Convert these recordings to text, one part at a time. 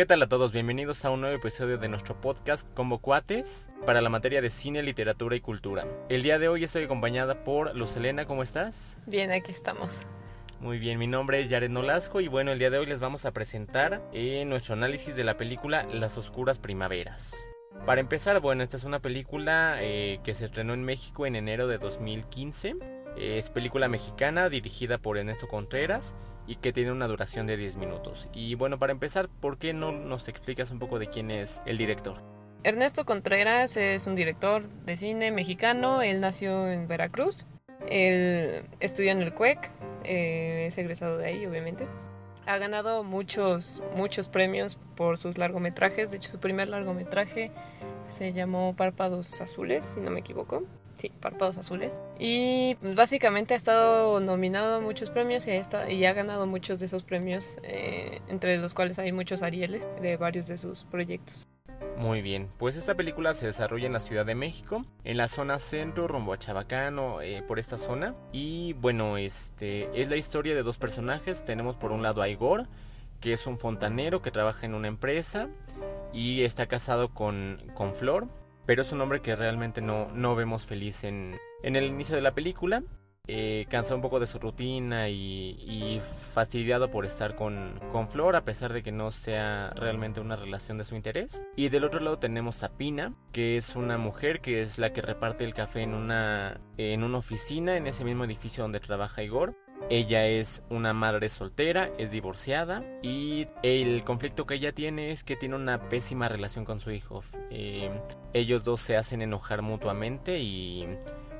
¿Qué tal a todos? Bienvenidos a un nuevo episodio de nuestro podcast Combo Cuates para la materia de cine, literatura y cultura. El día de hoy estoy acompañada por Luz Elena, ¿cómo estás? Bien, aquí estamos. Muy bien, mi nombre es Jared Nolasco y bueno, el día de hoy les vamos a presentar eh, nuestro análisis de la película Las Oscuras Primaveras. Para empezar, bueno, esta es una película eh, que se estrenó en México en enero de 2015. Es película mexicana dirigida por Ernesto Contreras y que tiene una duración de 10 minutos. Y bueno, para empezar, ¿por qué no nos explicas un poco de quién es el director? Ernesto Contreras es un director de cine mexicano. Él nació en Veracruz. Él estudió en el CUEC, eh, es egresado de ahí, obviamente. Ha ganado muchos, muchos premios por sus largometrajes. De hecho, su primer largometraje se llamó Párpados Azules, si no me equivoco. Sí, Párpados Azules. Y básicamente ha estado nominado a muchos premios y, está, y ha ganado muchos de esos premios, eh, entre los cuales hay muchos Arieles de varios de sus proyectos. Muy bien, pues esta película se desarrolla en la Ciudad de México, en la zona centro, rumbo a Chabacano, eh, por esta zona. Y bueno, este es la historia de dos personajes. Tenemos por un lado a Igor, que es un fontanero que trabaja en una empresa y está casado con, con Flor, pero es un hombre que realmente no, no vemos feliz en, en el inicio de la película. Eh, cansado un poco de su rutina y, fastidiado por estar con, con, Flor a pesar de que no sea realmente una relación de su interés. Y del otro lado tenemos a Pina, que es una mujer que es la que reparte el café en una, en una oficina en ese mismo edificio donde trabaja Igor. Ella es una madre soltera, es divorciada y el conflicto que ella tiene es que tiene una pésima relación con su hijo. Eh, ellos dos se hacen enojar mutuamente y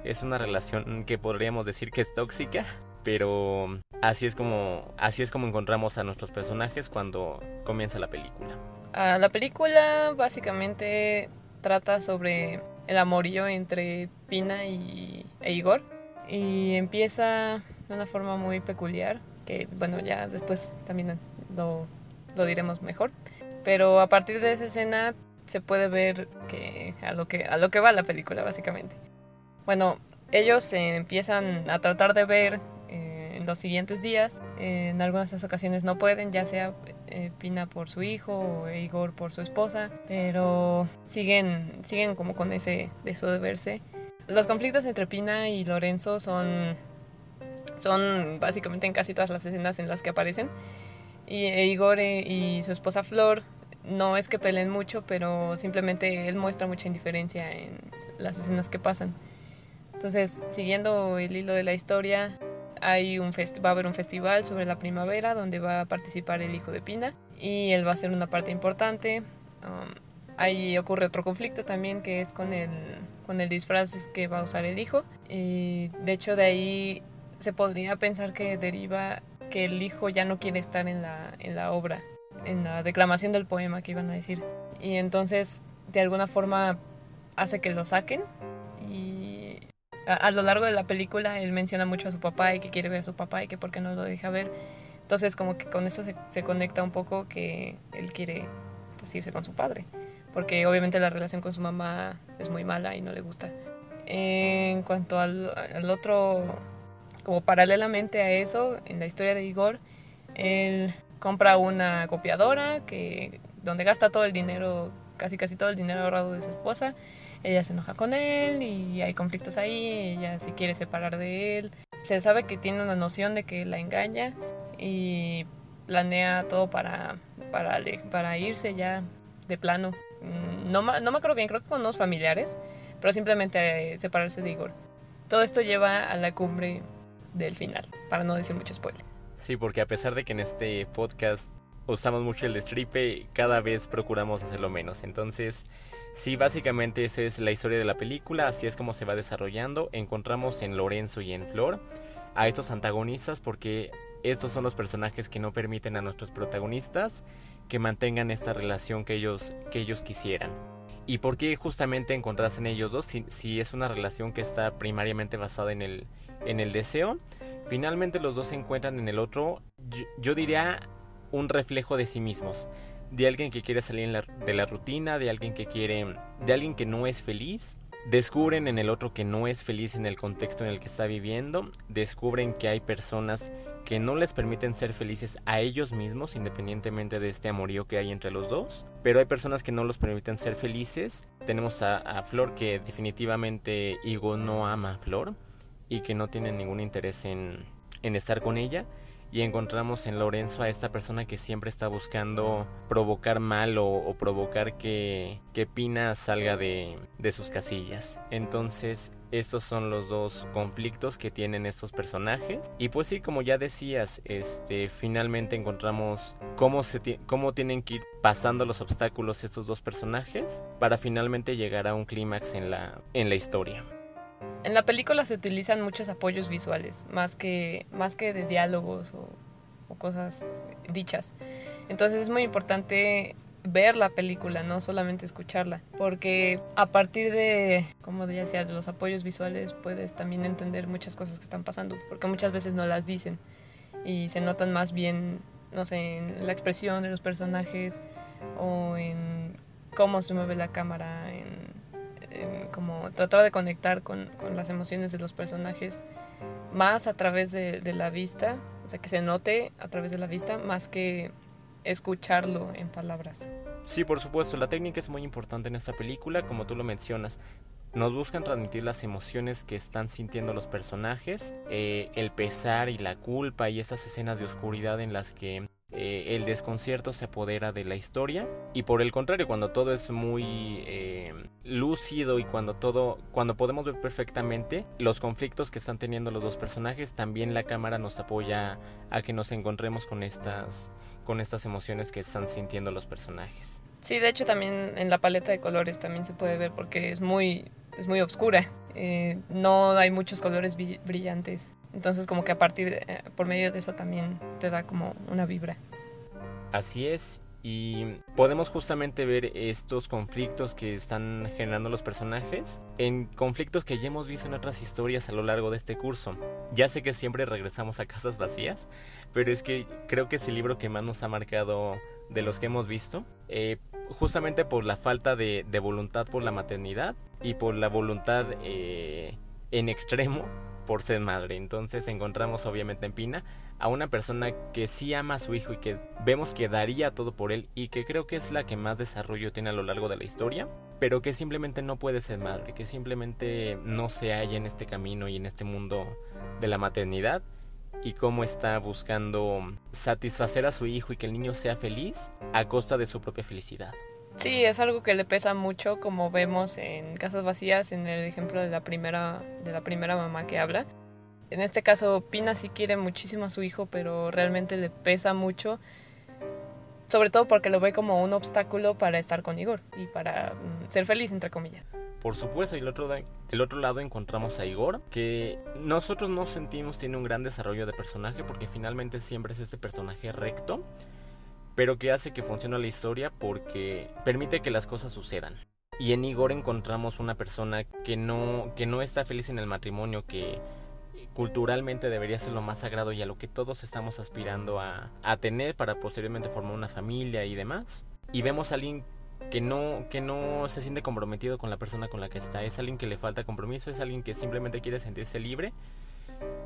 es una relación que podríamos decir que es tóxica, pero así es como así es como encontramos a nuestros personajes cuando comienza la película. Ah, la película básicamente trata sobre el amorío entre Pina y, e Igor y empieza de una forma muy peculiar que bueno ya después también lo, lo diremos mejor pero a partir de esa escena se puede ver que a lo que a lo que va la película básicamente bueno, ellos empiezan a tratar de ver eh, en los siguientes días. en algunas ocasiones no pueden, ya sea eh, Pina por su hijo o Igor por su esposa, pero siguen, siguen como con ese deseo de verse. Los conflictos entre Pina y Lorenzo son, son básicamente en casi todas las escenas en las que aparecen. Y e Igor eh, y su esposa Flor no es que peleen mucho, pero simplemente él muestra mucha indiferencia en las escenas que pasan. Entonces, siguiendo el hilo de la historia, hay un va a haber un festival sobre la primavera donde va a participar el hijo de Pina y él va a ser una parte importante. Um, ahí ocurre otro conflicto también que es con el, con el disfraz que va a usar el hijo. Y de hecho de ahí se podría pensar que deriva que el hijo ya no quiere estar en la, en la obra, en la declamación del poema que iban a decir. Y entonces de alguna forma hace que lo saquen a, lo largo de la película él menciona mucho a su papá y que quiere ver a su papá y que por qué no lo deja ver. Entonces como que con eso se, conecta un poco que él quiere pues, irse con su padre. Porque obviamente la relación con su mamá es muy mala y no le gusta. En cuanto al otro, como paralelamente a eso, en la historia de Igor, él compra una copiadora que, donde gasta todo el dinero, casi casi todo el dinero ahorrado de su esposa ella se enoja con él y hay conflictos ahí, ella se quiere separar de él. Se sabe que tiene una noción de que la engaña y planea todo para, para, para irse ya de plano. Mm, no, no me acuerdo bien, creo que con unos familiares, pero simplemente separarse de Igor. Todo esto lleva a la cumbre del final, para no decir mucho spoiler. Sí, porque a pesar de que en este podcast usamos mucho el destripe, cada vez procuramos hacerlo menos. Entonces, Sí, básicamente esa es la historia de la película, así es como se va desarrollando. Encontramos en Lorenzo y en Flor a estos antagonistas porque estos son los personajes que no permiten a nuestros protagonistas que mantengan esta relación que ellos, que ellos quisieran. ¿Y por qué justamente encontrarse en ellos dos si, es una relación que está primariamente basada en el, en el deseo? Finalmente los dos se encuentran en el otro, yo diría, un reflejo de sí mismos de alguien que quiere salir de la rutina, de alguien que quiere, de alguien que no es feliz. Descubren en el otro que no es feliz en el contexto en el que está viviendo. Descubren que hay personas que no les permiten ser felices a ellos mismos, independientemente de este amorío que hay entre los dos. Pero hay personas que no los permiten ser felices. Tenemos a, Flor que definitivamente Igo no ama a Flor y que no tiene ningún interés en, en estar con ella y encontramos en Lorenzo a esta persona que siempre está buscando provocar mal o, provocar que, que, Pina salga de, de sus casillas. Entonces estos son los dos conflictos que tienen estos personajes. Y pues sí, como ya decías, este, finalmente encontramos cómo, se cómo tienen que ir pasando los obstáculos estos dos personajes para finalmente llegar a un clímax en la, en la historia. En la película se utilizan muchos apoyos visuales, más que, más que de diálogos o, cosas dichas. Entonces es muy importante ver la película, no solamente escucharla, porque a partir de, como decía, de los apoyos visuales puedes también entender muchas cosas que están pasando, porque muchas veces no las dicen y se notan más bien, no sé, en la expresión de los personajes o en cómo se mueve la cámara, en como tratar de conectar con, las emociones de los personajes más a través de, de, la vista, o sea, que se note a través de la vista más que escucharlo en palabras. Sí, por supuesto, la técnica es muy importante en esta película, como tú lo mencionas. Nos buscan transmitir las emociones que están sintiendo los personajes, eh, el pesar y la culpa y esas escenas de oscuridad en las que eh, el desconcierto se apodera de la historia. Y por el contrario cuando todo es muy eh, lúcido y cuando todo cuando podemos ver perfectamente los conflictos que están teniendo los dos personajes también la cámara nos apoya a que nos encontremos con estas con estas emociones que están sintiendo los personajes. Sí de hecho también en la paleta de colores también se puede ver porque es muy es muy oscura. Eh, no hay muchos colores brillantes entonces como que a partir, eh, por medio de eso también te da como una vibra. Así es, y podemos justamente ver estos conflictos que están generando los personajes en conflictos que ya hemos visto en otras historias a lo largo de este curso. Ya sé que siempre regresamos a casas vacías, pero es que creo que es el libro que más nos ha marcado de los que hemos visto, eh, justamente por la falta de, voluntad por la maternidad y por la voluntad eh, en extremo por ser madre. Entonces encontramos obviamente en Pina a una persona que sí ama a su hijo y que vemos que daría todo por él y que creo que es la que más desarrollo tiene a lo largo de la historia, pero que simplemente no puede ser madre, que simplemente no se halla en este camino y en este mundo de la maternidad y cómo está buscando satisfacer a su hijo y que el niño sea feliz a costa de su propia felicidad. Sí, es algo que le pesa mucho, como vemos en Casas Vacías, en el ejemplo de la primera, de la primera mamá que habla. En este caso, Pina sí quiere muchísimo a su hijo, pero realmente le pesa mucho, sobre todo porque lo ve como un obstáculo para estar con Igor y para mm, ser feliz, entre comillas. Por supuesto, y del otro, del otro lado encontramos a Igor, que nosotros no sentimos tiene un gran desarrollo de personaje, porque finalmente siempre es ese personaje recto pero que hace que funcione la historia porque permite que las cosas sucedan. Y en Igor encontramos una persona que no, que no está feliz en el matrimonio, que culturalmente debería ser lo más sagrado y a lo que todos estamos aspirando a, a tener para posteriormente formar una familia y demás. Y vemos a alguien que no, que no se siente comprometido con la persona con la que está, es alguien que le falta compromiso, es alguien que simplemente quiere sentirse libre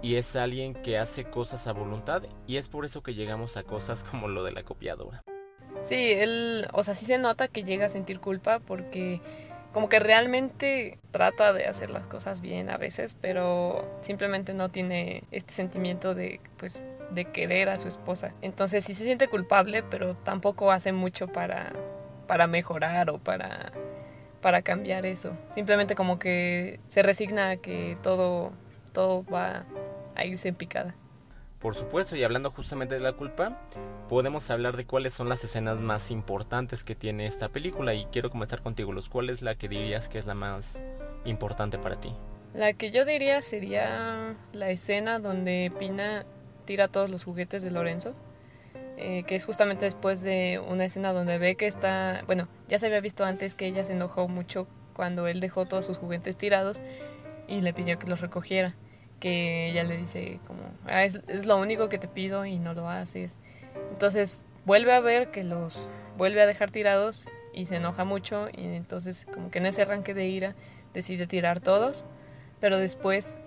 y es alguien que hace cosas a voluntad y es por eso que llegamos a cosas como lo de la copiadora. Sí, él, o sea, sí se nota que llega a sentir culpa porque como que realmente trata de hacer las cosas bien a veces, pero simplemente no tiene este sentimiento de pues de querer a su esposa. Entonces sí se siente culpable, pero tampoco hace mucho para para mejorar o para para cambiar eso. Simplemente como que se resigna a que todo todo va a irse en picada. Por supuesto, y hablando justamente de la culpa, podemos hablar de cuáles son las escenas más importantes que tiene esta película. Y quiero comenzar contigo, Luz. ¿Cuál es la que dirías que es la más importante para ti? La que yo diría sería la escena donde Pina tira todos los juguetes de Lorenzo. Eh, que es justamente después de una escena donde ve que está, bueno, ya se había visto antes que ella se enojó mucho cuando él dejó todos sus juguetes tirados y le pidió que los recogiera que ella le dice como, ah, es, es, lo único que te pido y no lo haces. Entonces vuelve a ver que los vuelve a dejar tirados y se enoja mucho y entonces como que en ese arranque de ira decide tirar todos, pero después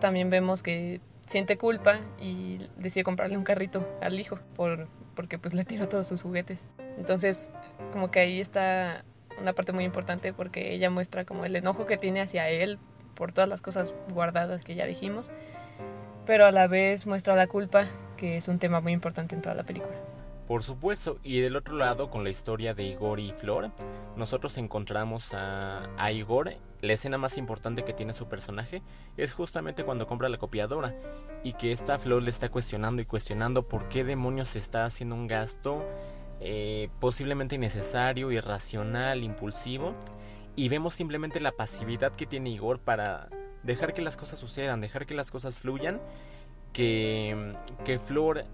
también vemos que siente culpa y decide comprarle un carrito al hijo por, porque pues le tiró todos sus juguetes. Entonces, como que ahí está una parte muy importante porque ella muestra como el enojo que tiene hacia él por todas las cosas guardadas que ya dijimos, pero a la vez muestra la culpa, que es un tema muy importante en toda la película. Por supuesto, y del otro lado, con la historia de Igor y Flor, nosotros encontramos a, Igor, la escena más importante que tiene su personaje es justamente cuando compra la copiadora y que esta Flor le está cuestionando y cuestionando por qué demonios se está haciendo un gasto eh, posiblemente innecesario, irracional, impulsivo, y vemos simplemente la pasividad que tiene Igor para dejar que las cosas sucedan, dejar que las cosas fluyan, que, que Flor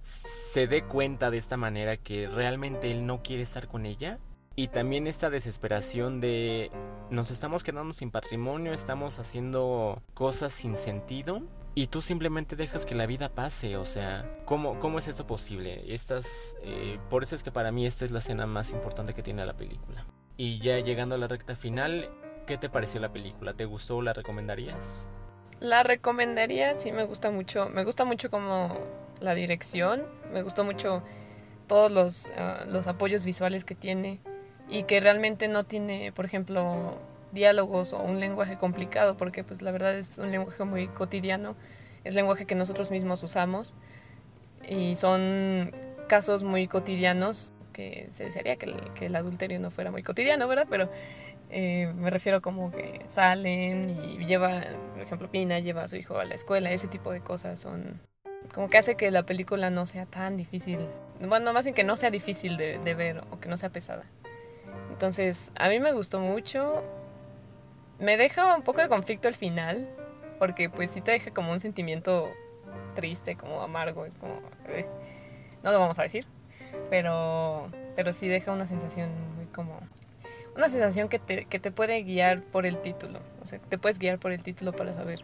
se dé cuenta de esta manera que realmente él no quiere estar con ella. Y también esta desesperación de nos estamos quedando sin patrimonio, estamos haciendo cosas sin sentido y tú simplemente dejas que la vida pase, o sea, ¿cómo, cómo es esto posible? Estas, eh, por eso es que para mí esta es la escena más importante que tiene la película. Y ya llegando a la recta final, ¿qué te pareció la película? ¿Te gustó o la recomendarías? La recomendaría, sí me gusta mucho, me gusta mucho como la dirección, me gustó mucho todos los, uh, los apoyos visuales que tiene y que realmente no tiene, por ejemplo, diálogos o un lenguaje complicado, porque pues la verdad es un lenguaje muy cotidiano, es lenguaje que nosotros mismos usamos y son casos muy cotidianos que se desearía que el, que el adulterio no fuera muy cotidiano, ¿verdad? Pero eh, me refiero como que salen y lleva, por ejemplo, Pina lleva a su hijo a la escuela, ese tipo de cosas son como que hace que la película no sea tan difícil, bueno, más bien que no sea difícil de, de ver o que no sea pesada. Entonces, a mí me gustó mucho, me deja un poco de conflicto al final, porque pues sí te deja como un sentimiento triste, como amargo, es como... Eh, no lo vamos a decir, pero, pero sí deja una sensación muy como... Una sensación que te, que te puede guiar por el título, o sea, te puedes guiar por el título para saber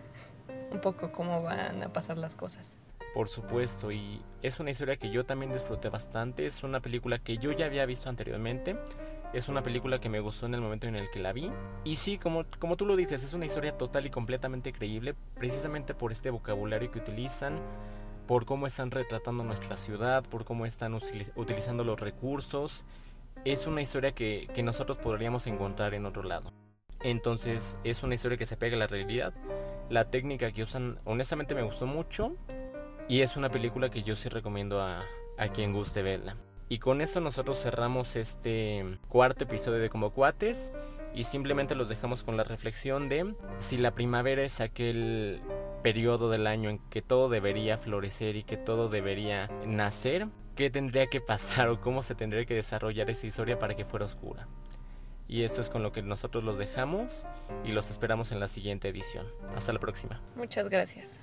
un poco cómo van a pasar las cosas. Por supuesto, y es una historia que yo también disfruté bastante, es una película que yo ya había visto anteriormente, es una película que me gustó en el momento en el que la vi. Y sí, como, como tú lo dices, es una historia total y completamente creíble, precisamente por este vocabulario que utilizan, por cómo están retratando nuestra ciudad, por cómo están utilizando los recursos. Es una historia que, que nosotros podríamos encontrar en otro lado. Entonces es una historia que se pega a la realidad. La técnica que usan honestamente me gustó mucho. Y es una película que yo sí recomiendo a, a quien guste verla. Y con esto nosotros cerramos este cuarto episodio de Como Cuates y simplemente los dejamos con la reflexión de si la primavera es aquel periodo del año en que todo debería florecer y que todo debería nacer, ¿qué tendría que pasar o cómo se tendría que desarrollar esa historia para que fuera oscura? Y esto es con lo que nosotros los dejamos y los esperamos en la siguiente edición. Hasta la próxima. Muchas gracias.